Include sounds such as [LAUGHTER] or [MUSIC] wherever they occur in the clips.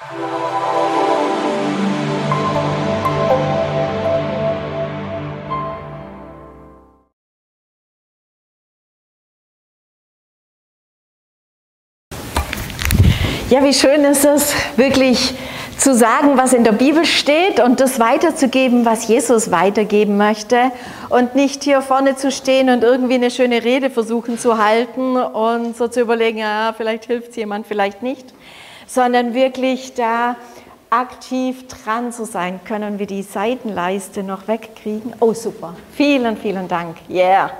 Ja, wie schön ist es, wirklich zu sagen, was in der Bibel steht und das weiterzugeben, was Jesus weitergeben möchte und nicht hier vorne zu stehen und irgendwie eine schöne Rede versuchen zu halten und so zu überlegen, ja, vielleicht hilft es jemand, vielleicht nicht, sondern wirklich da aktiv dran zu sein. Können wir die Seitenleiste noch wegkriegen? Oh, super. Vielen, vielen Dank. Yeah.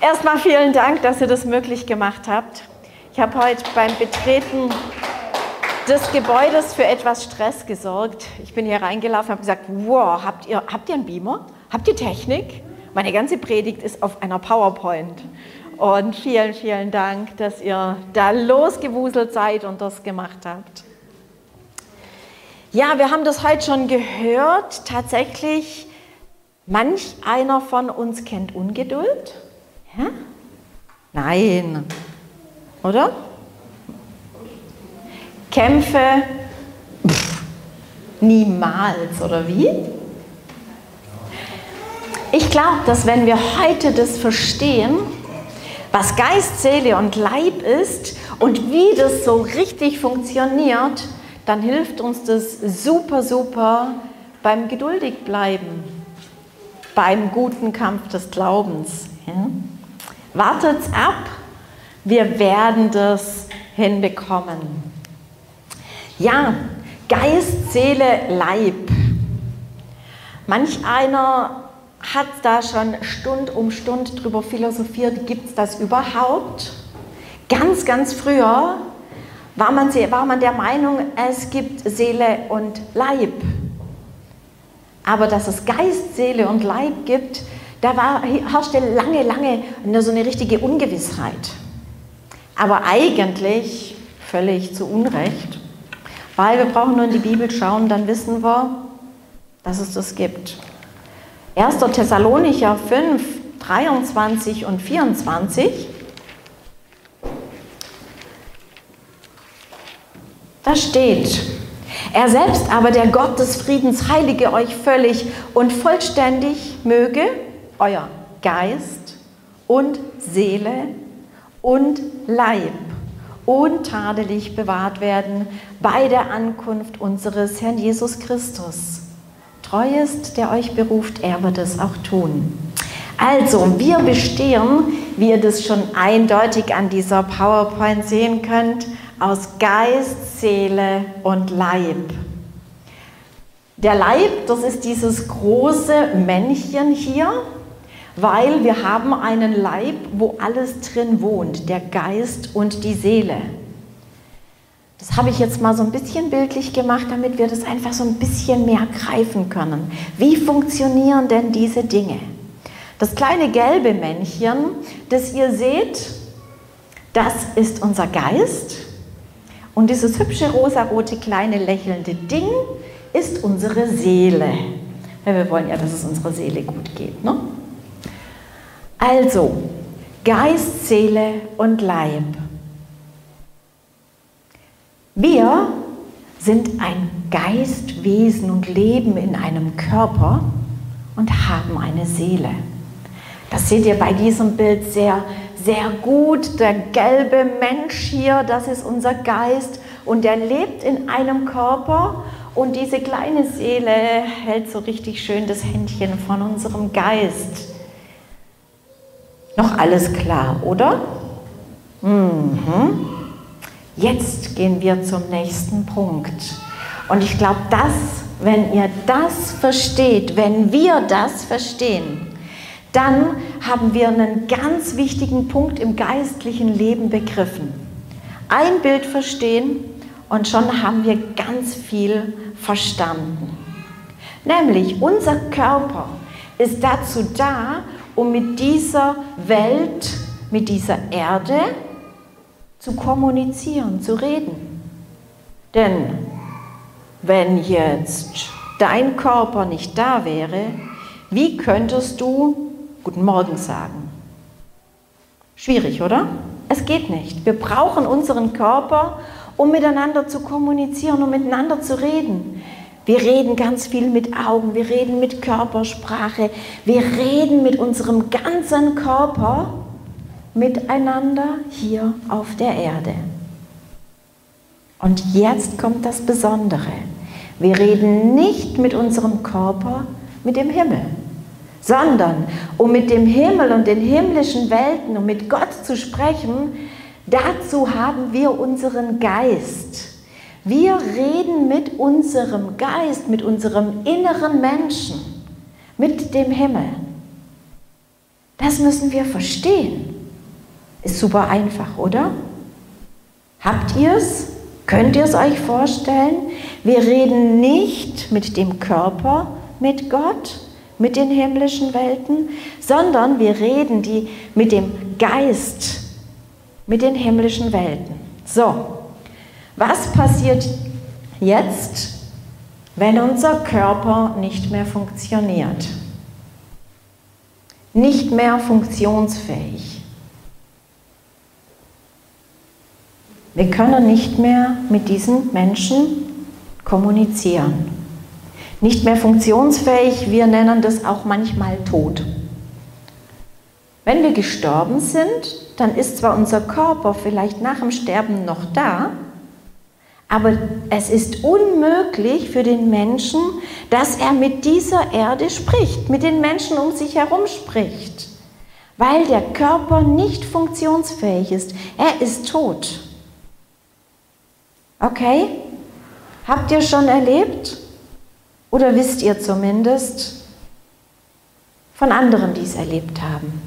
Erstmal vielen Dank, dass ihr das möglich gemacht habt. Ich habe heute beim Betreten des Gebäudes für etwas Stress gesorgt. Ich bin hier reingelaufen und habe gesagt, wow, habt ihr, habt ihr einen Beamer? Habt ihr Technik? Meine ganze Predigt ist auf einer PowerPoint. Und vielen, vielen Dank, dass ihr da losgewuselt seid und das gemacht habt. Ja, wir haben das heute schon gehört. Tatsächlich, manch einer von uns kennt Ungeduld. Ja? Nein, oder? Kämpfe pff, niemals, oder wie? Ich glaube, dass wenn wir heute das verstehen, was Geist, Seele und Leib ist und wie das so richtig funktioniert, dann hilft uns das super, super beim geduldig bleiben, beim guten Kampf des Glaubens. Ja? Wartet's ab, wir werden das hinbekommen. Ja, Geist, Seele, Leib. Manch einer hat da schon Stund um Stund drüber philosophiert, gibt es das überhaupt? Ganz, ganz früher war man, war man der Meinung, es gibt Seele und Leib. Aber dass es Geist, Seele und Leib gibt, da war, herrschte lange, lange so eine richtige Ungewissheit. Aber eigentlich völlig zu Unrecht, weil wir brauchen nur in die Bibel schauen, dann wissen wir, dass es das gibt. 1. Thessalonicher 5, 23 und 24. Da steht, er selbst aber, der Gott des Friedens, heilige euch völlig und vollständig möge euer Geist und Seele und Leib untadelig bewahrt werden bei der Ankunft unseres Herrn Jesus Christus. Treu ist, der euch beruft, er wird es auch tun. Also, wir bestehen, wie ihr das schon eindeutig an dieser PowerPoint sehen könnt, aus Geist, Seele und Leib. Der Leib, das ist dieses große Männchen hier, weil wir haben einen Leib, wo alles drin wohnt, der Geist und die Seele. Das habe ich jetzt mal so ein bisschen bildlich gemacht, damit wir das einfach so ein bisschen mehr greifen können. Wie funktionieren denn diese Dinge? Das kleine gelbe Männchen, das ihr seht, das ist unser Geist. Und dieses hübsche rosarote kleine lächelnde Ding ist unsere Seele. Ja, wir wollen ja, dass es unserer Seele gut geht. Ne? Also, Geist, Seele und Leib. Wir sind ein Geistwesen und leben in einem Körper und haben eine Seele. Das seht ihr bei diesem Bild sehr, sehr gut. Der gelbe Mensch hier, das ist unser Geist und der lebt in einem Körper und diese kleine Seele hält so richtig schön das Händchen von unserem Geist. Noch alles klar, oder? Mhm. Jetzt gehen wir zum nächsten Punkt. Und ich glaube, dass, wenn ihr das versteht, wenn wir das verstehen, dann haben wir einen ganz wichtigen Punkt im geistlichen Leben begriffen. Ein Bild verstehen und schon haben wir ganz viel verstanden. Nämlich unser Körper ist dazu da, um mit dieser Welt, mit dieser Erde zu kommunizieren, zu reden. Denn wenn jetzt dein Körper nicht da wäre, wie könntest du Guten Morgen sagen? Schwierig, oder? Es geht nicht. Wir brauchen unseren Körper, um miteinander zu kommunizieren, um miteinander zu reden. Wir reden ganz viel mit Augen, wir reden mit Körpersprache, wir reden mit unserem ganzen Körper miteinander hier auf der Erde. Und jetzt kommt das Besondere. Wir reden nicht mit unserem Körper, mit dem Himmel, sondern um mit dem Himmel und den himmlischen Welten, um mit Gott zu sprechen, dazu haben wir unseren Geist. Wir reden mit unserem Geist, mit unserem inneren Menschen, mit dem Himmel. Das müssen wir verstehen. Ist super einfach, oder? Habt ihr es? Könnt ihr es euch vorstellen? Wir reden nicht mit dem Körper, mit Gott, mit den himmlischen Welten, sondern wir reden die mit dem Geist, mit den himmlischen Welten. So, was passiert jetzt, wenn unser Körper nicht mehr funktioniert? Nicht mehr funktionsfähig. Wir können nicht mehr mit diesen Menschen kommunizieren. Nicht mehr funktionsfähig, wir nennen das auch manchmal tot. Wenn wir gestorben sind, dann ist zwar unser Körper vielleicht nach dem Sterben noch da, aber es ist unmöglich für den Menschen, dass er mit dieser Erde spricht, mit den Menschen um sich herum spricht, weil der Körper nicht funktionsfähig ist. Er ist tot. Okay? Habt ihr schon erlebt? Oder wisst ihr zumindest von anderen, die es erlebt haben?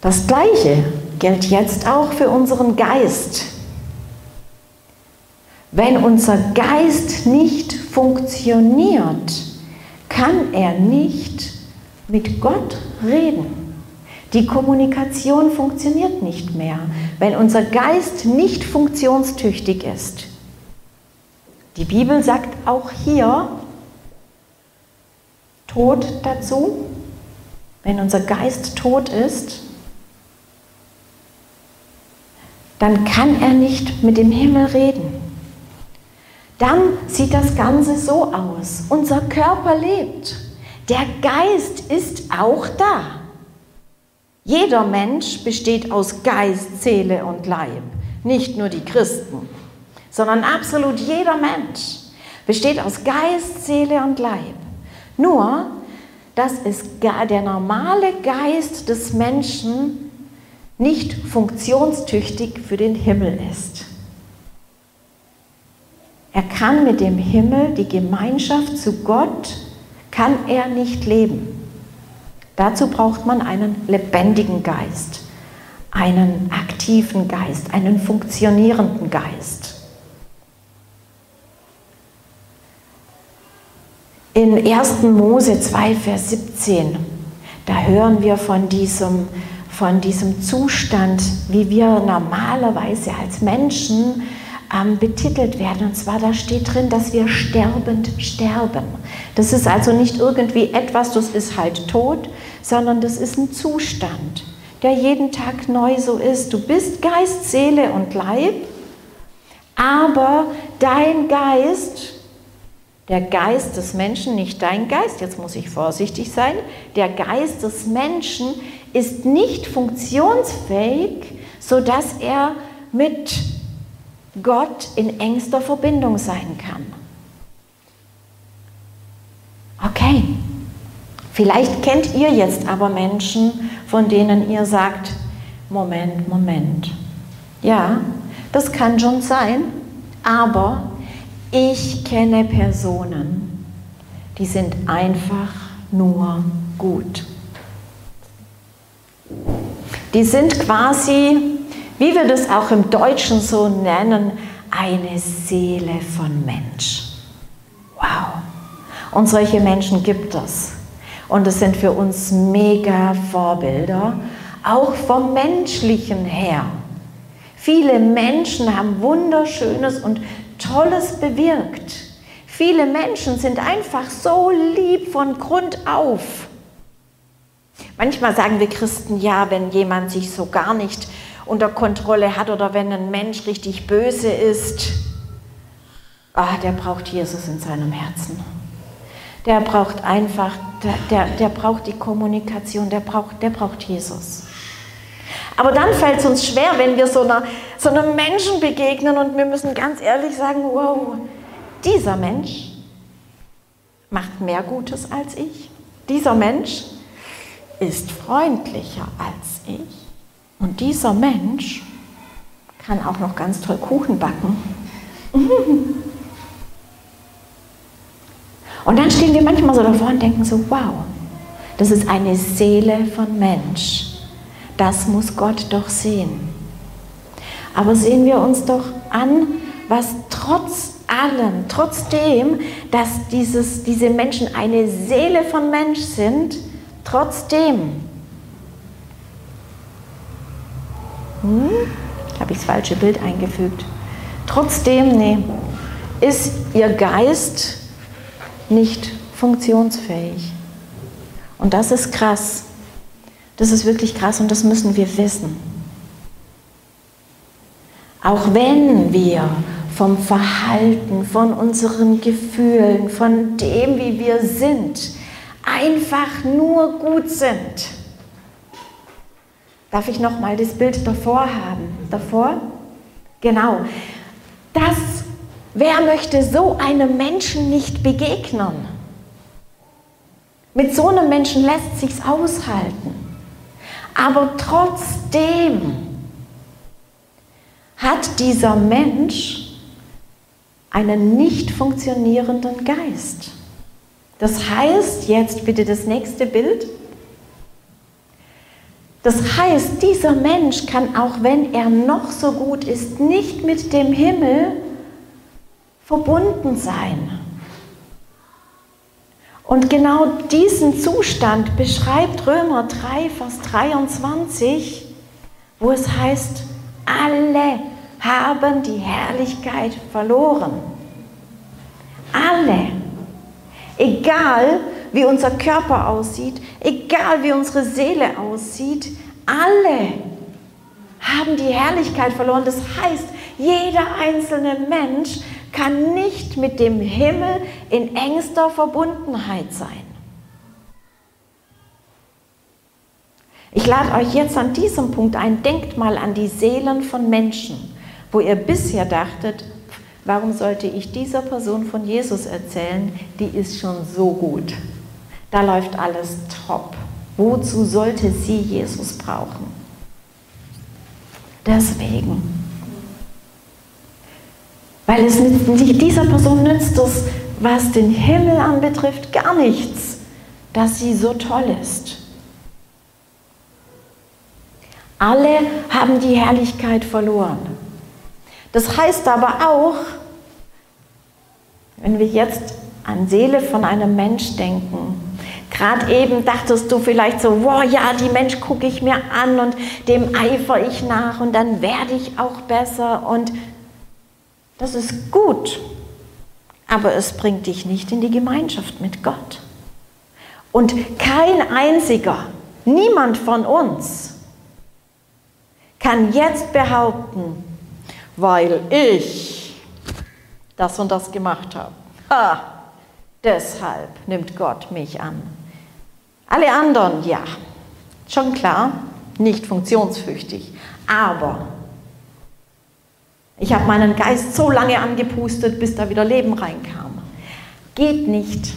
Das Gleiche gilt jetzt auch für unseren Geist. Wenn unser Geist nicht funktioniert, kann er nicht mit Gott reden. Die Kommunikation funktioniert nicht mehr, wenn unser Geist nicht funktionstüchtig ist. Die Bibel sagt auch hier Tod dazu. Wenn unser Geist tot ist, dann kann er nicht mit dem Himmel reden. Dann sieht das Ganze so aus. Unser Körper lebt. Der Geist ist auch da. Jeder Mensch besteht aus Geist, Seele und Leib. Nicht nur die Christen, sondern absolut jeder Mensch besteht aus Geist, Seele und Leib. Nur, dass es der normale Geist des Menschen nicht funktionstüchtig für den Himmel ist. Er kann mit dem Himmel, die Gemeinschaft zu Gott, kann er nicht leben. Dazu braucht man einen lebendigen Geist, einen aktiven Geist, einen funktionierenden Geist. In 1. Mose 2, Vers 17, da hören wir von diesem von diesem Zustand, wie wir normalerweise als Menschen ähm, betitelt werden. Und zwar da steht drin, dass wir sterbend sterben. Das ist also nicht irgendwie etwas, das ist halt tot, sondern das ist ein Zustand, der jeden Tag neu so ist. Du bist Geist, Seele und Leib, aber dein Geist der Geist des Menschen, nicht dein Geist, jetzt muss ich vorsichtig sein, der Geist des Menschen ist nicht funktionsfähig, sodass er mit Gott in engster Verbindung sein kann. Okay, vielleicht kennt ihr jetzt aber Menschen, von denen ihr sagt, Moment, Moment. Ja, das kann schon sein, aber ich kenne Personen, die sind einfach nur gut. Die sind quasi, wie wir das auch im Deutschen so nennen, eine Seele von Mensch. Wow. Und solche Menschen gibt es. Und es sind für uns mega Vorbilder, auch vom menschlichen her. Viele Menschen haben wunderschönes und Tolles bewirkt. Viele Menschen sind einfach so lieb von Grund auf. Manchmal sagen wir Christen, ja, wenn jemand sich so gar nicht unter Kontrolle hat oder wenn ein Mensch richtig böse ist, ah, der braucht Jesus in seinem Herzen. Der braucht einfach, der, der, der braucht die Kommunikation, der braucht, der braucht Jesus. Aber dann fällt es uns schwer, wenn wir so, einer, so einem Menschen begegnen und wir müssen ganz ehrlich sagen, wow, dieser Mensch macht mehr Gutes als ich. Dieser Mensch ist freundlicher als ich. Und dieser Mensch kann auch noch ganz toll Kuchen backen. [LAUGHS] Und dann stehen wir manchmal so davor und denken so, wow, das ist eine Seele von Mensch. Das muss Gott doch sehen. Aber sehen wir uns doch an, was trotz allem, trotzdem, dass dieses, diese Menschen eine Seele von Mensch sind, trotzdem, hm, ich das falsche Bild eingefügt, trotzdem, nee, ist ihr Geist nicht funktionsfähig. Und das ist krass. Das ist wirklich krass und das müssen wir wissen. Auch wenn wir vom Verhalten, von unseren Gefühlen, von dem, wie wir sind, einfach nur gut sind. Darf ich noch mal das Bild davor haben? Davor? Genau. Das, wer möchte so einem Menschen nicht begegnen? Mit so einem Menschen lässt sich's aushalten. Aber trotzdem hat dieser Mensch einen nicht funktionierenden Geist. Das heißt, jetzt bitte das nächste Bild. Das heißt, dieser Mensch kann, auch wenn er noch so gut ist, nicht mit dem Himmel verbunden sein. Und genau diesen Zustand beschreibt Römer 3, Vers 23, wo es heißt, alle haben die Herrlichkeit verloren. Alle. Egal wie unser Körper aussieht, egal wie unsere Seele aussieht, alle haben die Herrlichkeit verloren. Das heißt, jeder einzelne Mensch kann nicht mit dem Himmel in engster Verbundenheit sein. Ich lade euch jetzt an diesem Punkt ein, denkt mal an die Seelen von Menschen wo ihr bisher dachtet, warum sollte ich dieser Person von Jesus erzählen, die ist schon so gut. Da läuft alles top. Wozu sollte sie Jesus brauchen? Deswegen. Weil es nicht, dieser Person nützt es, was den Himmel anbetrifft, gar nichts, dass sie so toll ist. Alle haben die Herrlichkeit verloren. Das heißt aber auch, wenn wir jetzt an Seele von einem Mensch denken, gerade eben dachtest du vielleicht so, wow, ja, die Mensch gucke ich mir an und dem eifere ich nach und dann werde ich auch besser und das ist gut, aber es bringt dich nicht in die Gemeinschaft mit Gott. Und kein einziger, niemand von uns kann jetzt behaupten, weil ich das und das gemacht habe. Ha, deshalb nimmt Gott mich an. Alle anderen, ja, schon klar, nicht funktionsfähig. Aber ich habe meinen Geist so lange angepustet, bis da wieder Leben reinkam. Geht nicht.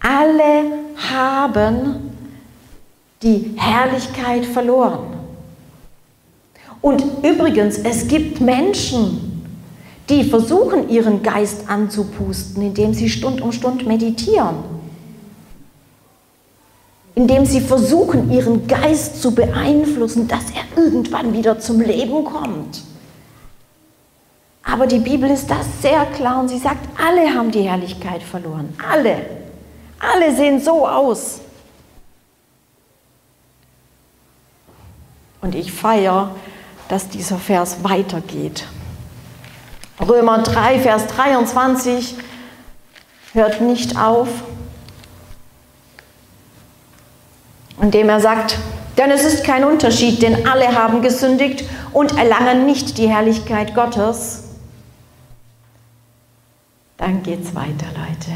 Alle haben die Herrlichkeit verloren. Und übrigens, es gibt Menschen, die versuchen, ihren Geist anzupusten, indem sie Stund um Stund meditieren. Indem sie versuchen, ihren Geist zu beeinflussen, dass er irgendwann wieder zum Leben kommt. Aber die Bibel ist das sehr klar und sie sagt, alle haben die Herrlichkeit verloren. Alle. Alle sehen so aus. Und ich feiere dass dieser Vers weitergeht. Römer 3, Vers 23 hört nicht auf, indem er sagt, Denn es ist kein Unterschied, denn alle haben gesündigt und erlangen nicht die Herrlichkeit Gottes. Dann geht es weiter, Leute.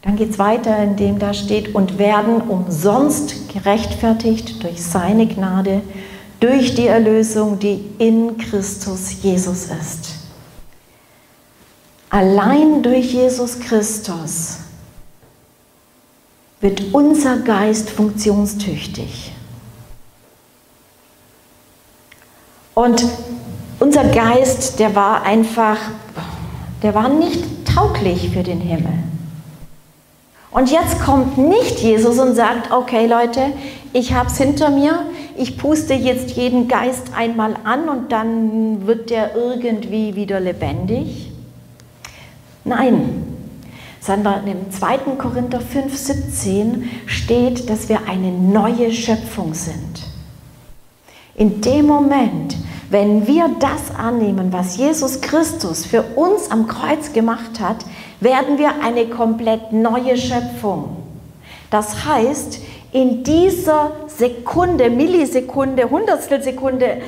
Dann geht es weiter, indem da steht, und werden umsonst gerechtfertigt durch seine Gnade, durch die Erlösung, die in Christus Jesus ist. Allein durch Jesus Christus wird unser Geist funktionstüchtig. Und unser Geist, der war einfach, der war nicht tauglich für den Himmel. Und jetzt kommt nicht Jesus und sagt, okay Leute, ich habe es hinter mir, ich puste jetzt jeden Geist einmal an und dann wird der irgendwie wieder lebendig. Nein, sondern im 2. Korinther 5, 17 steht, dass wir eine neue Schöpfung sind. In dem Moment, wenn wir das annehmen, was Jesus Christus für uns am Kreuz gemacht hat, werden wir eine komplett neue Schöpfung. Das heißt, in dieser Sekunde, Millisekunde, Hundertstelsekunde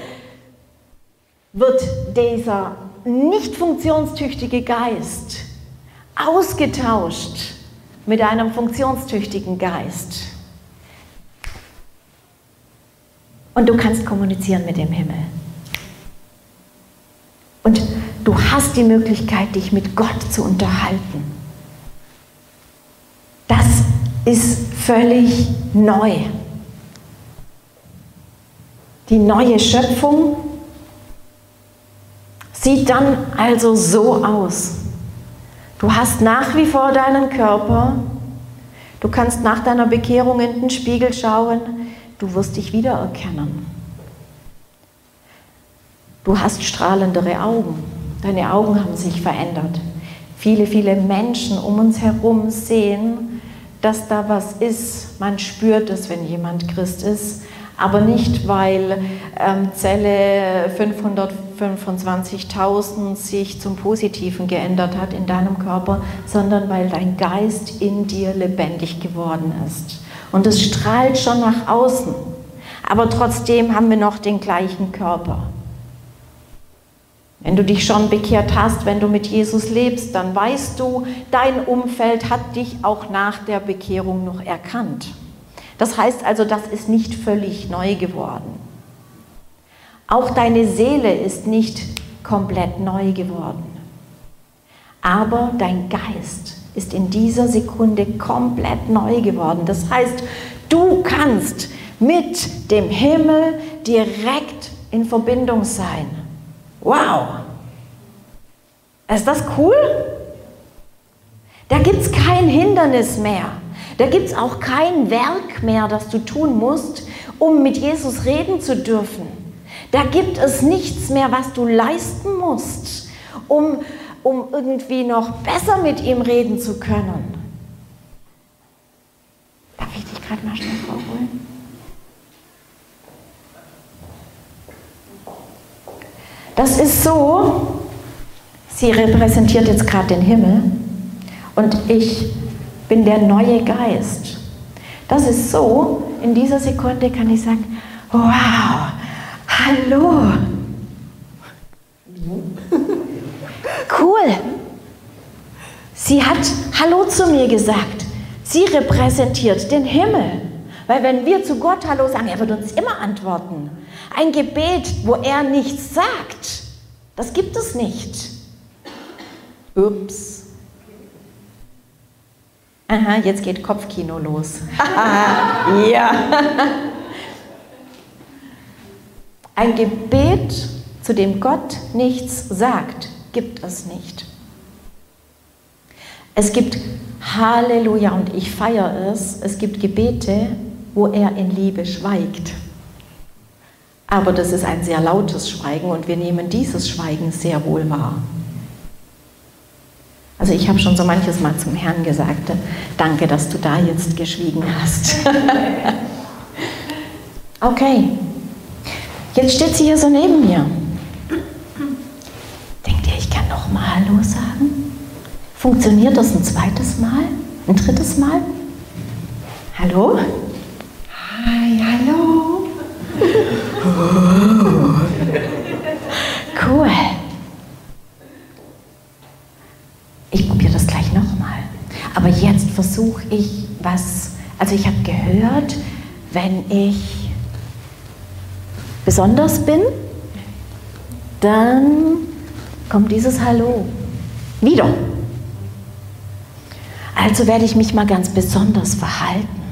wird dieser nicht funktionstüchtige Geist ausgetauscht mit einem funktionstüchtigen Geist. Und du kannst kommunizieren mit dem Himmel. Und du hast die Möglichkeit, dich mit Gott zu unterhalten. Das ist völlig neu. Die neue Schöpfung sieht dann also so aus. Du hast nach wie vor deinen Körper. Du kannst nach deiner Bekehrung in den Spiegel schauen. Du wirst dich wiedererkennen. Du hast strahlendere Augen. Deine Augen haben sich verändert. Viele, viele Menschen um uns herum sehen, dass da was ist. Man spürt es, wenn jemand Christ ist aber nicht, weil ähm, Zelle 525.000 sich zum Positiven geändert hat in deinem Körper, sondern weil dein Geist in dir lebendig geworden ist. Und es strahlt schon nach außen, aber trotzdem haben wir noch den gleichen Körper. Wenn du dich schon bekehrt hast, wenn du mit Jesus lebst, dann weißt du, dein Umfeld hat dich auch nach der Bekehrung noch erkannt. Das heißt also, das ist nicht völlig neu geworden. Auch deine Seele ist nicht komplett neu geworden. Aber dein Geist ist in dieser Sekunde komplett neu geworden. Das heißt, du kannst mit dem Himmel direkt in Verbindung sein. Wow! Ist das cool? Da gibt es kein Hindernis mehr. Da gibt es auch kein Werk mehr, das du tun musst, um mit Jesus reden zu dürfen. Da gibt es nichts mehr, was du leisten musst, um, um irgendwie noch besser mit ihm reden zu können. Darf ich dich gerade mal schnell vorholen? Das ist so, sie repräsentiert jetzt gerade den Himmel und ich bin der neue Geist. Das ist so, in dieser Sekunde kann ich sagen, wow, hallo. Cool. Sie hat Hallo zu mir gesagt. Sie repräsentiert den Himmel. Weil wenn wir zu Gott Hallo sagen, er wird uns immer antworten. Ein Gebet, wo er nichts sagt, das gibt es nicht. Ups. Aha, jetzt geht Kopfkino los. [LAUGHS] ja. Ein Gebet, zu dem Gott nichts sagt, gibt es nicht. Es gibt Halleluja und ich feiere es. Es gibt Gebete, wo er in Liebe schweigt. Aber das ist ein sehr lautes Schweigen und wir nehmen dieses Schweigen sehr wohl wahr. Also ich habe schon so manches Mal zum Herrn gesagt, danke, dass du da jetzt geschwiegen hast. [LAUGHS] okay, jetzt steht sie hier so neben mir. Denkt ihr, ich kann noch mal Hallo sagen? Funktioniert das ein zweites Mal? Ein drittes Mal? Hallo? Hi, hallo. Cool. Ich probiere das gleich nochmal. Aber jetzt versuche ich was. Also ich habe gehört, wenn ich besonders bin, dann kommt dieses Hallo wieder. Also werde ich mich mal ganz besonders verhalten.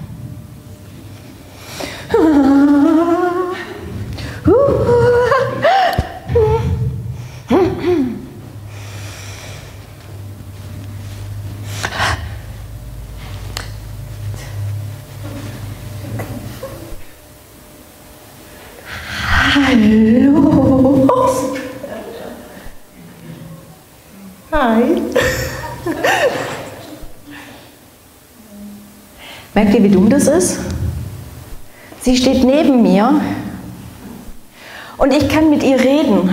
Merkt ihr, wie dumm das ist? Sie steht neben mir und ich kann mit ihr reden.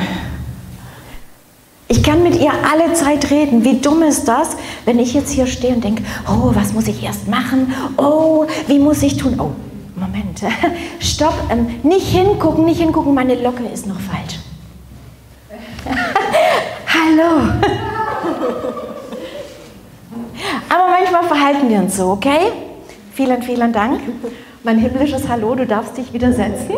Ich kann mit ihr alle Zeit reden. Wie dumm ist das, wenn ich jetzt hier stehe und denke, oh, was muss ich erst machen? Oh, wie muss ich tun? Oh, Moment, [LAUGHS] stopp, ähm, nicht hingucken, nicht hingucken, meine Locke ist noch falsch. [LAUGHS] Hallo. [LAUGHS] Aber manchmal verhalten wir uns so, okay? Vielen, vielen Dank. Mein himmlisches Hallo, du darfst dich wieder setzen.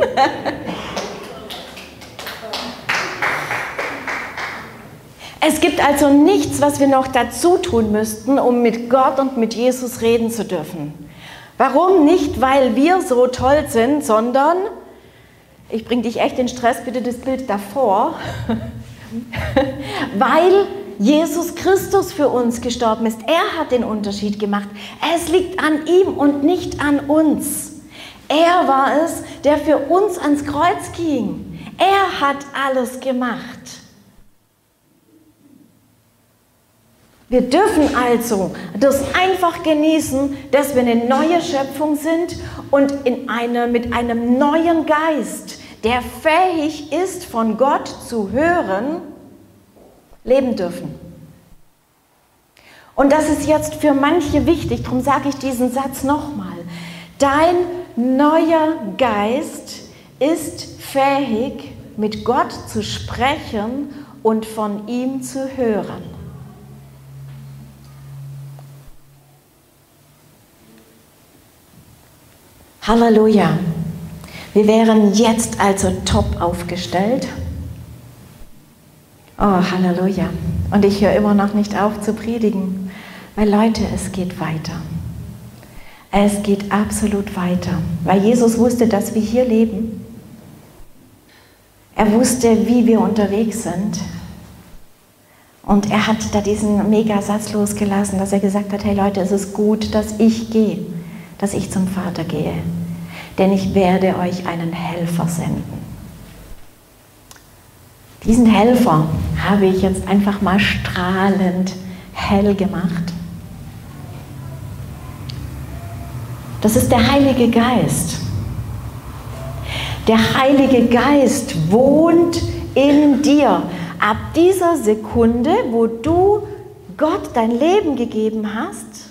Es gibt also nichts, was wir noch dazu tun müssten, um mit Gott und mit Jesus reden zu dürfen. Warum? Nicht, weil wir so toll sind, sondern, ich bringe dich echt in Stress, bitte das Bild davor, [LAUGHS] weil Jesus Christus für uns gestorben ist. Er hat den Unterschied gemacht. Es liegt an ihm und nicht an uns. Er war es, der für uns ans Kreuz ging. Er hat alles gemacht. Wir dürfen also das einfach genießen, dass wir eine neue Schöpfung sind und in eine, mit einem neuen Geist, der fähig ist, von Gott zu hören, leben dürfen. Und das ist jetzt für manche wichtig, darum sage ich diesen Satz nochmal. Dein neuer Geist ist fähig, mit Gott zu sprechen und von ihm zu hören. Halleluja. Wir wären jetzt also top aufgestellt. Oh, Halleluja. Und ich höre immer noch nicht auf zu predigen, weil Leute, es geht weiter. Es geht absolut weiter, weil Jesus wusste, dass wir hier leben. Er wusste, wie wir unterwegs sind. Und er hat da diesen Mega-Satz losgelassen, dass er gesagt hat, hey Leute, es ist gut, dass ich gehe, dass ich zum Vater gehe, denn ich werde euch einen Helfer senden. Diesen Helfer habe ich jetzt einfach mal strahlend hell gemacht. Das ist der Heilige Geist. Der Heilige Geist wohnt in dir. Ab dieser Sekunde, wo du Gott dein Leben gegeben hast,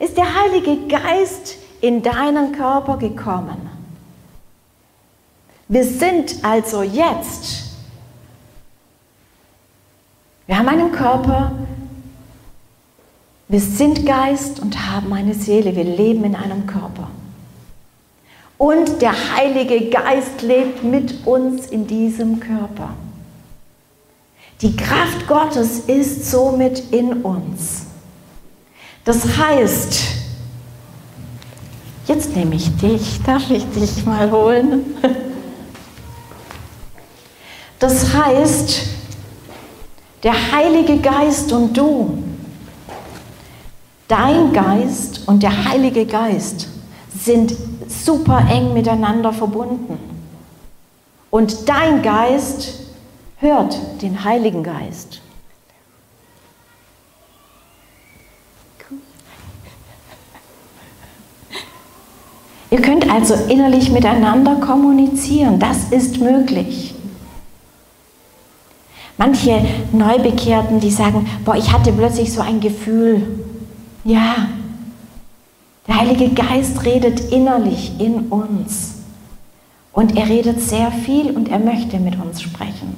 ist der Heilige Geist in deinen Körper gekommen. Wir sind also jetzt wir haben einen Körper, wir sind Geist und haben eine Seele. Wir leben in einem Körper. Und der Heilige Geist lebt mit uns in diesem Körper. Die Kraft Gottes ist somit in uns. Das heißt, jetzt nehme ich dich, darf ich dich mal holen? Das heißt, der Heilige Geist und du, dein Geist und der Heilige Geist sind super eng miteinander verbunden. Und dein Geist hört den Heiligen Geist. Ihr könnt also innerlich miteinander kommunizieren. Das ist möglich. Manche Neubekehrten, die sagen, boah, ich hatte plötzlich so ein Gefühl. Ja, Der Heilige Geist redet innerlich in uns. Und er redet sehr viel und er möchte mit uns sprechen.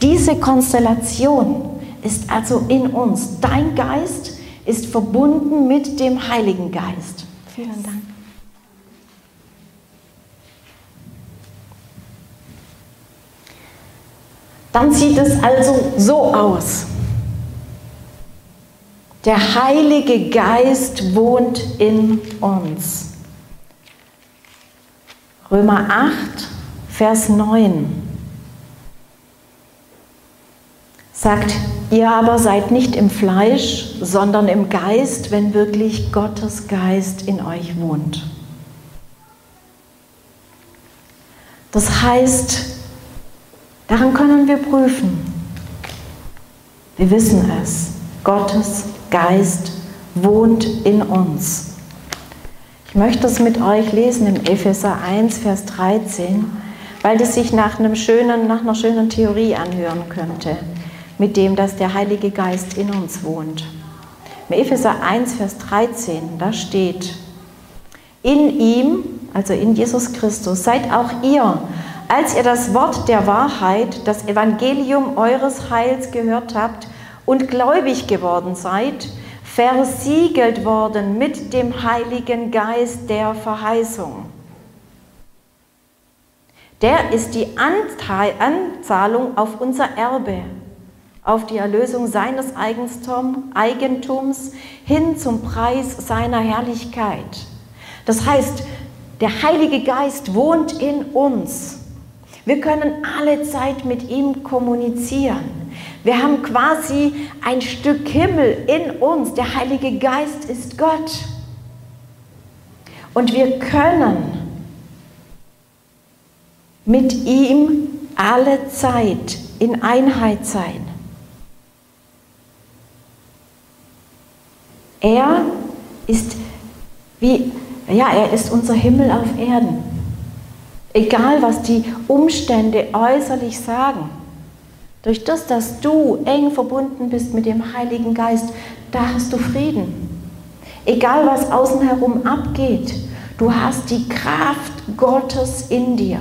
Diese Konstellation ist also in uns. Dein Geist ist verbunden mit dem Heiligen Geist. Vielen Dank. Dann sieht es also so aus. Der Heilige Geist wohnt in uns. Römer 8, Vers 9 sagt, ihr aber seid nicht im Fleisch, sondern im Geist, wenn wirklich Gottes Geist in euch wohnt. Das heißt, daran können wir prüfen. Wir wissen es, Gottes Geist wohnt in uns. Ich möchte es mit euch lesen im Epheser 1, Vers 13, weil das sich nach, einem schönen, nach einer schönen Theorie anhören könnte, mit dem, dass der Heilige Geist in uns wohnt. Im Epheser 1, Vers 13, da steht, in ihm, also in Jesus Christus, seid auch ihr, als ihr das Wort der Wahrheit, das Evangelium eures Heils gehört habt und gläubig geworden seid, versiegelt worden mit dem Heiligen Geist der Verheißung. Der ist die Anzahlung auf unser Erbe, auf die Erlösung seines Eigentums hin zum Preis seiner Herrlichkeit. Das heißt, der Heilige Geist wohnt in uns. Wir können alle Zeit mit ihm kommunizieren. Wir haben quasi ein Stück Himmel in uns. Der Heilige Geist ist Gott. Und wir können mit ihm alle Zeit in Einheit sein. Er ist wie, ja, er ist unser Himmel auf Erden. Egal, was die Umstände äußerlich sagen. Durch das, dass du eng verbunden bist mit dem Heiligen Geist, da hast du Frieden. Egal was außen herum abgeht, du hast die Kraft Gottes in dir.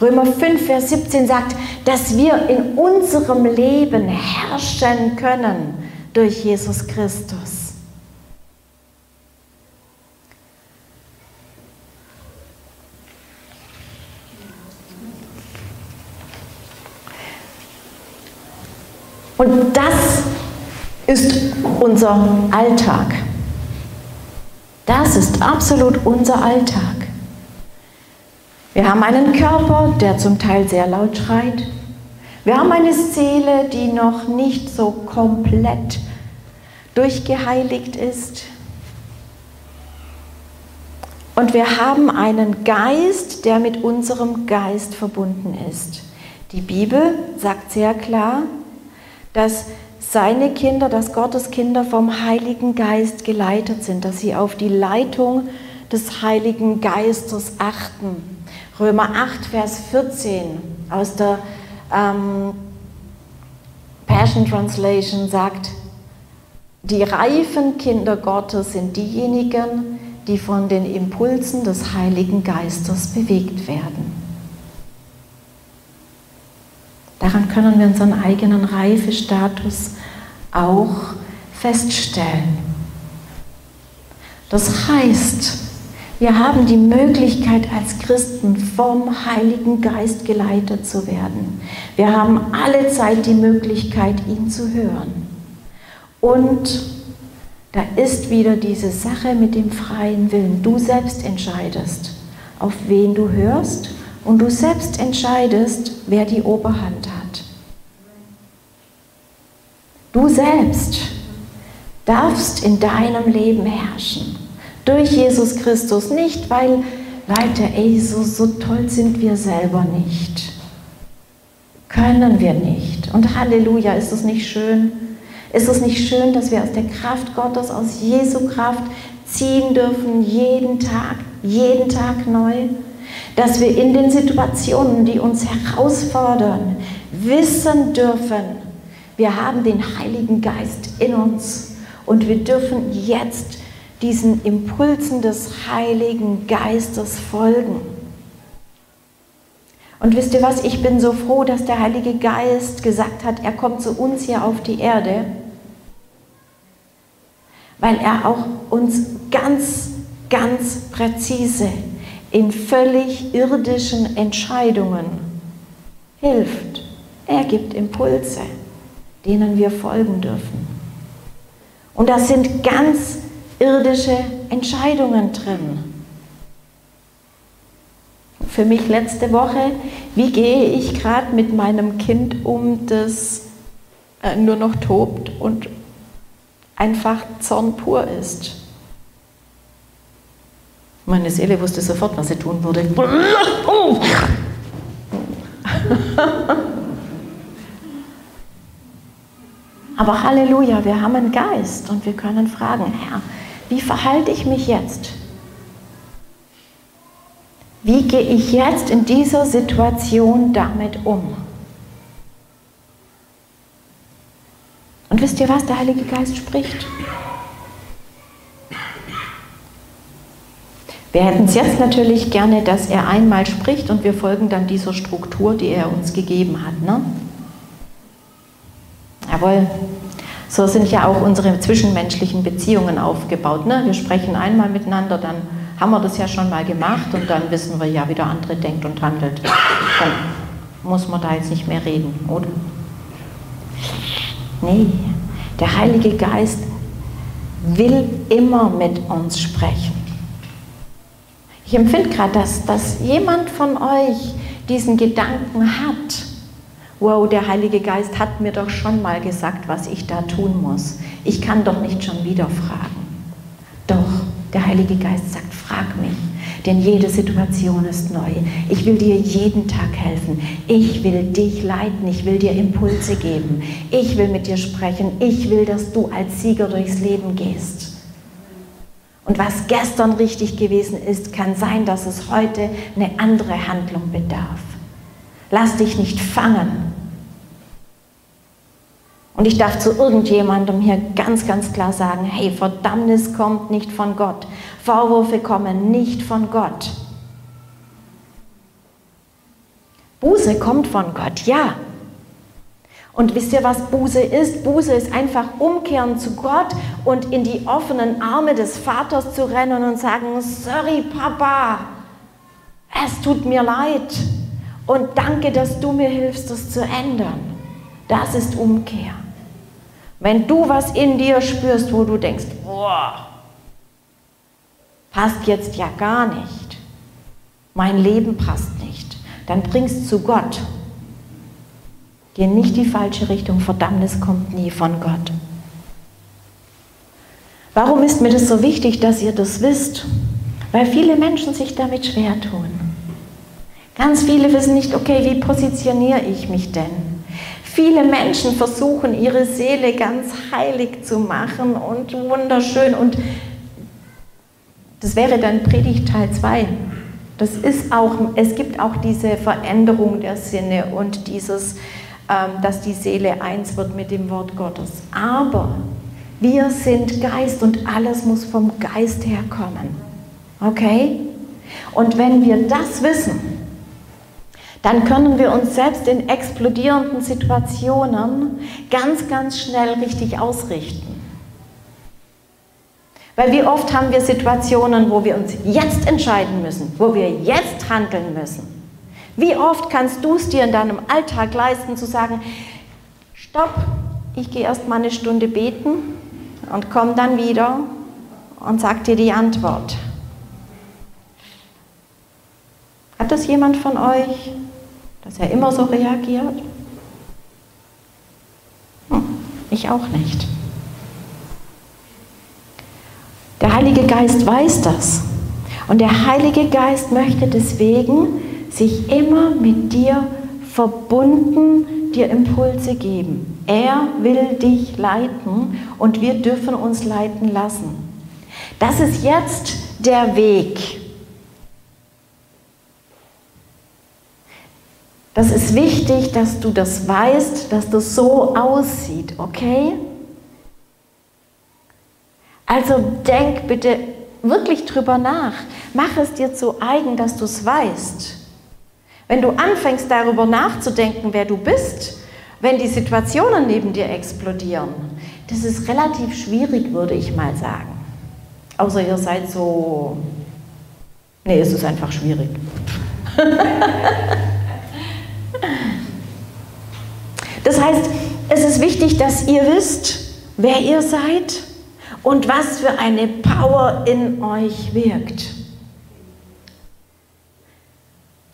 Römer 5, Vers 17 sagt, dass wir in unserem Leben herrschen können durch Jesus Christus. Und das ist unser Alltag. Das ist absolut unser Alltag. Wir haben einen Körper, der zum Teil sehr laut schreit. Wir haben eine Seele, die noch nicht so komplett durchgeheiligt ist. Und wir haben einen Geist, der mit unserem Geist verbunden ist. Die Bibel sagt sehr klar, dass seine Kinder, dass Gottes Kinder vom Heiligen Geist geleitet sind, dass sie auf die Leitung des Heiligen Geistes achten. Römer 8, Vers 14 aus der ähm, Passion Translation sagt, die reifen Kinder Gottes sind diejenigen, die von den Impulsen des Heiligen Geistes bewegt werden. Daran können wir unseren eigenen Reifestatus auch feststellen. Das heißt, wir haben die Möglichkeit als Christen vom Heiligen Geist geleitet zu werden. Wir haben alle Zeit die Möglichkeit, ihn zu hören. Und da ist wieder diese Sache mit dem freien Willen. Du selbst entscheidest, auf wen du hörst und du selbst entscheidest, wer die Oberhand hat. Du selbst darfst in deinem Leben herrschen. Durch Jesus Christus. Nicht, weil, Leute, ey, so, so toll sind wir selber nicht. Können wir nicht. Und Halleluja, ist es nicht schön? Ist es nicht schön, dass wir aus der Kraft Gottes, aus Jesu Kraft ziehen dürfen, jeden Tag, jeden Tag neu? Dass wir in den Situationen, die uns herausfordern, wissen dürfen, wir haben den Heiligen Geist in uns Und wir dürfen jetzt diesen Impulsen des Heiligen Geistes folgen. Und wisst ihr was, ich bin so froh, dass der Heilige Geist gesagt hat, er kommt zu uns hier auf die Erde, weil er auch uns ganz, ganz präzise in völlig irdischen Entscheidungen hilft. Er gibt Impulse, denen wir folgen dürfen. Und da sind ganz irdische Entscheidungen drin. Für mich letzte Woche, wie gehe ich gerade mit meinem Kind um, das äh, nur noch tobt und einfach Zorn pur ist. Meine Seele wusste sofort, was sie tun würde. [LAUGHS] Aber Halleluja, wir haben einen Geist und wir können fragen, Herr, wie verhalte ich mich jetzt? Wie gehe ich jetzt in dieser Situation damit um? Und wisst ihr was, der Heilige Geist spricht? Wir hätten es jetzt natürlich gerne, dass er einmal spricht und wir folgen dann dieser Struktur, die er uns gegeben hat. Ne? Jawohl. So sind ja auch unsere zwischenmenschlichen Beziehungen aufgebaut. Ne? Wir sprechen einmal miteinander, dann haben wir das ja schon mal gemacht und dann wissen wir ja, wie der andere denkt und handelt. Dann muss man da jetzt nicht mehr reden, oder? Nee, der Heilige Geist will immer mit uns sprechen. Ich empfinde gerade, dass, dass jemand von euch diesen Gedanken hat, wow, der Heilige Geist hat mir doch schon mal gesagt, was ich da tun muss. Ich kann doch nicht schon wieder fragen. Doch, der Heilige Geist sagt, frag mich, denn jede Situation ist neu. Ich will dir jeden Tag helfen. Ich will dich leiten. Ich will dir Impulse geben. Ich will mit dir sprechen. Ich will, dass du als Sieger durchs Leben gehst. Und was gestern richtig gewesen ist, kann sein, dass es heute eine andere Handlung bedarf. Lass dich nicht fangen. Und ich darf zu irgendjemandem hier ganz, ganz klar sagen, hey, Verdammnis kommt nicht von Gott. Vorwürfe kommen nicht von Gott. Buße kommt von Gott, ja. Und wisst ihr, was Buße ist? Buße ist einfach umkehren zu Gott und in die offenen Arme des Vaters zu rennen und sagen, sorry Papa, es tut mir leid und danke, dass du mir hilfst, das zu ändern. Das ist Umkehr. Wenn du was in dir spürst, wo du denkst, boah, passt jetzt ja gar nicht, mein Leben passt nicht, dann bringst zu Gott. Geh nicht die falsche Richtung, Verdammnis kommt nie von Gott. Warum ist mir das so wichtig, dass ihr das wisst? Weil viele Menschen sich damit schwer tun. Ganz viele wissen nicht, okay, wie positioniere ich mich denn? Viele Menschen versuchen, ihre Seele ganz heilig zu machen und wunderschön. Und das wäre dann Predigt Teil 2. Das ist auch, es gibt auch diese Veränderung der Sinne und dieses, dass die Seele eins wird mit dem Wort Gottes. Aber wir sind Geist und alles muss vom Geist herkommen. Okay? Und wenn wir das wissen, dann können wir uns selbst in explodierenden Situationen ganz, ganz schnell richtig ausrichten. Weil wie oft haben wir Situationen, wo wir uns jetzt entscheiden müssen, wo wir jetzt handeln müssen. Wie oft kannst du es dir in deinem Alltag leisten zu sagen, stopp, ich gehe erst mal eine Stunde beten und komme dann wieder und sag dir die Antwort. Hat das jemand von euch? dass er immer so reagiert? Hm, ich auch nicht. Der Heilige Geist weiß das. Und der Heilige Geist möchte deswegen sich immer mit dir verbunden dir Impulse geben. Er will dich leiten und wir dürfen uns leiten lassen. Das ist jetzt der Weg. Das ist wichtig, dass du das weißt, dass das so aussieht, okay? Also denk bitte wirklich drüber nach. Mach es dir zu eigen, dass du es weißt. Wenn du anfängst darüber nachzudenken, wer du bist, wenn die Situationen neben dir explodieren, das ist relativ schwierig, würde ich mal sagen. Außer ihr seid so... Nee, es ist einfach schwierig. [LAUGHS] das heißt, es ist wichtig, dass ihr wisst, wer ihr seid und was für eine Power in euch wirkt.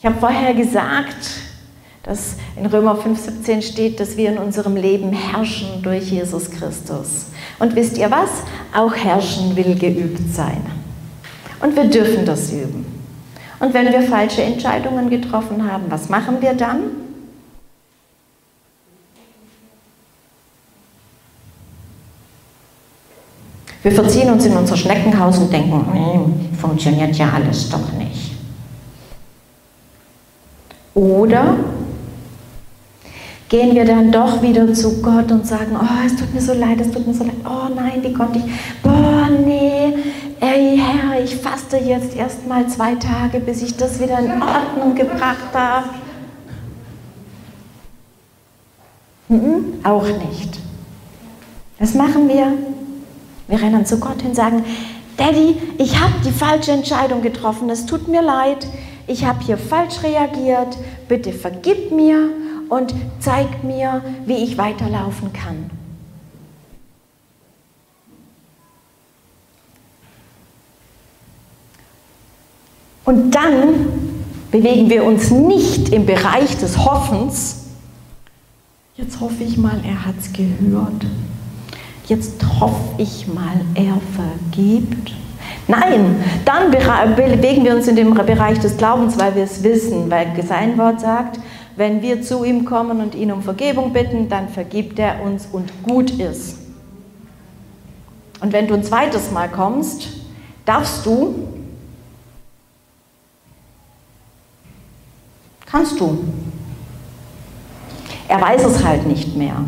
Ich habe vorher gesagt, dass in Römer 5,17 steht, dass wir in unserem Leben herrschen durch Jesus Christus. Und wisst ihr was? Auch herrschen will geübt sein. Und wir dürfen das üben. Und wenn wir falsche Entscheidungen getroffen haben, was machen wir dann? Wir verziehen uns in unser Schneckenhaus und denken, nee, funktioniert ja alles doch nicht. Oder gehen wir dann doch wieder zu Gott und sagen, oh, es tut mir so leid, es tut mir so leid, oh nein, wie konnte ich, boah, nee, ey Herr, ich faste jetzt erst mal zwei Tage, bis ich das wieder in Ordnung gebracht habe. Mhm, auch nicht. Was machen wir? Wir rennen zu Gott hin und sagen, Daddy, ich habe die falsche Entscheidung getroffen, es tut mir leid, ich habe hier falsch reagiert, bitte vergib mir und zeig mir, wie ich weiterlaufen kann. Und dann bewegen wir uns nicht im Bereich des Hoffens. Jetzt hoffe ich mal, er hat es gehört. Jetzt hoffe ich mal, er vergibt. Nein, dann bewegen wir uns in dem Bereich des Glaubens, weil wir es wissen, weil sein Wort sagt, wenn wir zu ihm kommen und ihn um Vergebung bitten, dann vergibt er uns und gut ist. Und wenn du ein zweites Mal kommst, darfst du, kannst du. Er weiß es halt nicht mehr,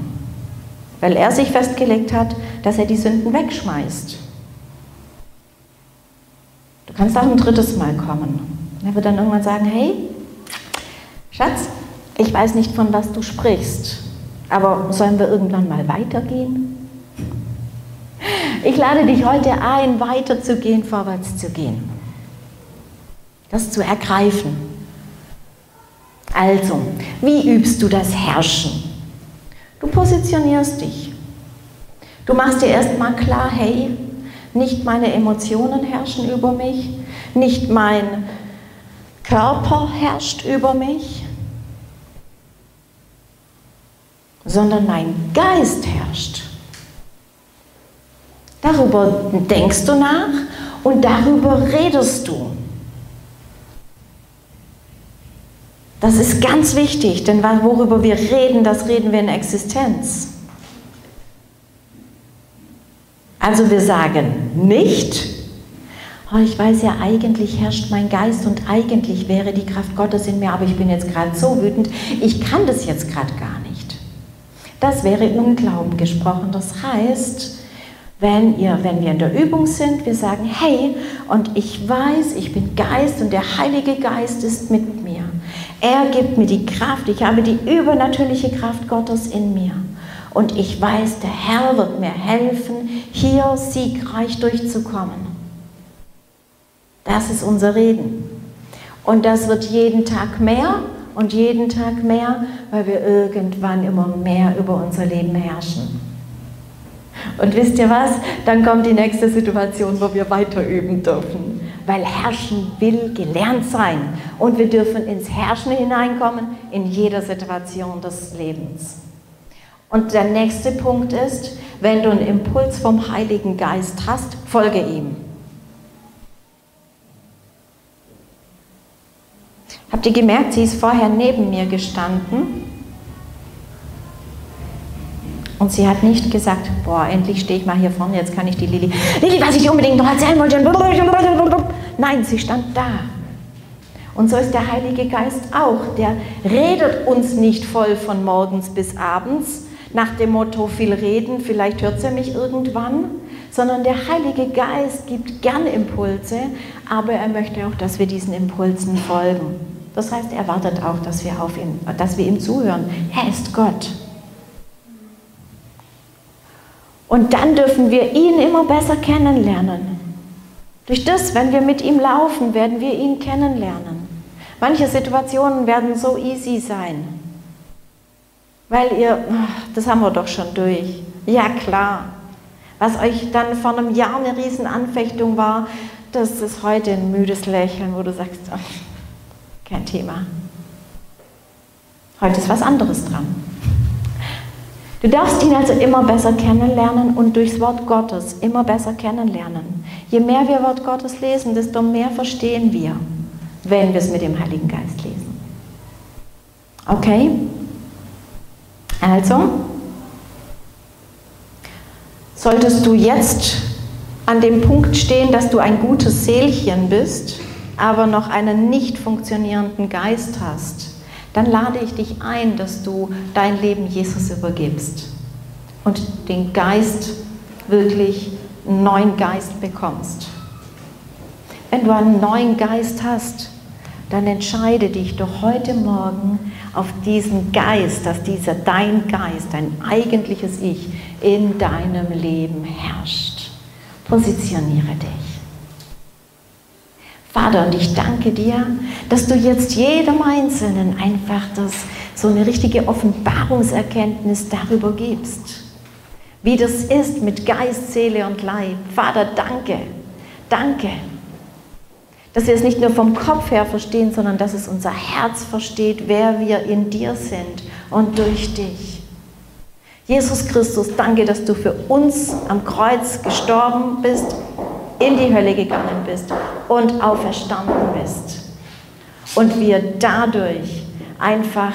weil er sich festgelegt hat, dass er die Sünden wegschmeißt. Du kannst auch ein drittes Mal kommen. Er wird dann irgendwann sagen, hey, Schatz, ich weiß nicht, von was du sprichst, aber sollen wir irgendwann mal weitergehen? Ich lade dich heute ein, weiterzugehen, vorwärts zu gehen. Das zu ergreifen. Also, wie übst du das Herrschen? Du positionierst dich. Du machst dir erstmal klar, hey, nicht meine Emotionen herrschen über mich, nicht mein Körper herrscht über mich, sondern mein Geist herrscht. Darüber denkst du nach und darüber redest du. Das ist ganz wichtig, denn worüber wir reden, das reden wir in Existenz. Also wir sagen nicht, oh, ich weiß ja, eigentlich herrscht mein Geist und eigentlich wäre die Kraft Gottes in mir, aber ich bin jetzt gerade so wütend, ich kann das jetzt gerade gar nicht. Das wäre Unglauben gesprochen. Das heißt, wenn, ihr, wenn wir in der Übung sind, wir sagen, hey, und ich weiß, ich bin Geist und der Heilige Geist ist mit mir. Er gibt mir die Kraft, ich habe die übernatürliche Kraft Gottes in mir. Und ich weiß, der Herr wird mir helfen, hier siegreich durchzukommen. Das ist unser Reden. Und das wird jeden Tag mehr und jeden Tag mehr, weil wir irgendwann immer mehr über unser Leben herrschen. Und wisst ihr was? Dann kommt die nächste Situation, wo wir weiter üben dürfen. Weil Herrschen will gelernt sein. Und wir dürfen ins Herrschen hineinkommen in jeder Situation des Lebens. Und der nächste Punkt ist, wenn du einen Impuls vom Heiligen Geist hast, folge ihm. Habt ihr gemerkt, sie ist vorher neben mir gestanden und sie hat nicht gesagt, boah, endlich stehe ich mal hier vorne, jetzt kann ich die Lili, Lili, was ich unbedingt noch erzählen wollte. Nein, sie stand da. Und so ist der Heilige Geist auch. Der redet uns nicht voll von morgens bis abends nach dem Motto viel reden, vielleicht hört sie mich irgendwann, sondern der Heilige Geist gibt gern Impulse, aber er möchte auch, dass wir diesen Impulsen folgen. Das heißt, er wartet auch, dass wir, auf ihn, dass wir ihm zuhören. Er ist Gott. Und dann dürfen wir ihn immer besser kennenlernen. Durch das, wenn wir mit ihm laufen, werden wir ihn kennenlernen. Manche Situationen werden so easy sein, weil ihr, das haben wir doch schon durch. Ja klar, was euch dann vor einem Jahr eine Riesenanfechtung war, das ist heute ein müdes Lächeln, wo du sagst, oh, kein Thema. Heute ist was anderes dran. Du darfst ihn also immer besser kennenlernen und durchs Wort Gottes immer besser kennenlernen. Je mehr wir Wort Gottes lesen, desto mehr verstehen wir, wenn wir es mit dem Heiligen Geist lesen. Okay? Also, solltest du jetzt an dem Punkt stehen, dass du ein gutes Seelchen bist, aber noch einen nicht funktionierenden Geist hast, dann lade ich dich ein, dass du dein Leben Jesus übergibst und den Geist wirklich einen neuen Geist bekommst. Wenn du einen neuen Geist hast, dann entscheide dich doch heute Morgen auf diesen Geist, dass dieser dein Geist, dein eigentliches Ich in deinem Leben herrscht. Positioniere dich. Vater, und ich danke dir, dass du jetzt jedem Einzelnen einfach das, so eine richtige Offenbarungserkenntnis darüber gibst, wie das ist mit Geist, Seele und Leib. Vater, danke, danke, dass wir es nicht nur vom Kopf her verstehen, sondern dass es unser Herz versteht, wer wir in dir sind und durch dich. Jesus Christus, danke, dass du für uns am Kreuz gestorben bist in die Hölle gegangen bist und auferstanden bist. Und wir dadurch einfach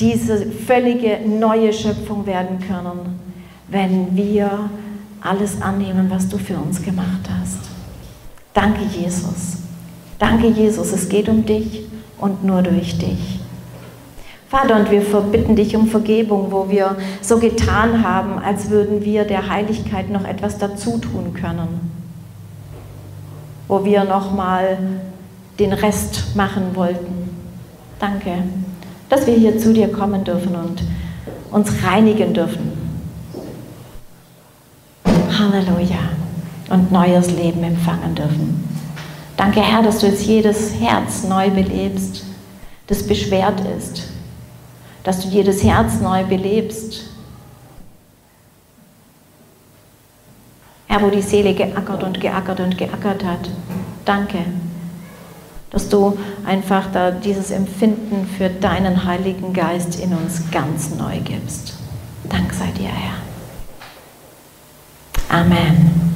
diese völlige neue Schöpfung werden können, wenn wir alles annehmen, was du für uns gemacht hast. Danke, Jesus. Danke, Jesus. Es geht um dich und nur durch dich. Vater, und wir verbitten dich um Vergebung, wo wir so getan haben, als würden wir der Heiligkeit noch etwas dazu tun können wo wir nochmal den Rest machen wollten. Danke, dass wir hier zu dir kommen dürfen und uns reinigen dürfen. Halleluja. Und neues Leben empfangen dürfen. Danke, Herr, dass du jetzt jedes Herz neu belebst, das beschwert ist. Dass du jedes Herz neu belebst, Herr, wo die Seele geackert und geackert und geackert hat. Danke, dass du einfach da dieses Empfinden für deinen Heiligen Geist in uns ganz neu gibst. Dank sei dir, Herr. Amen.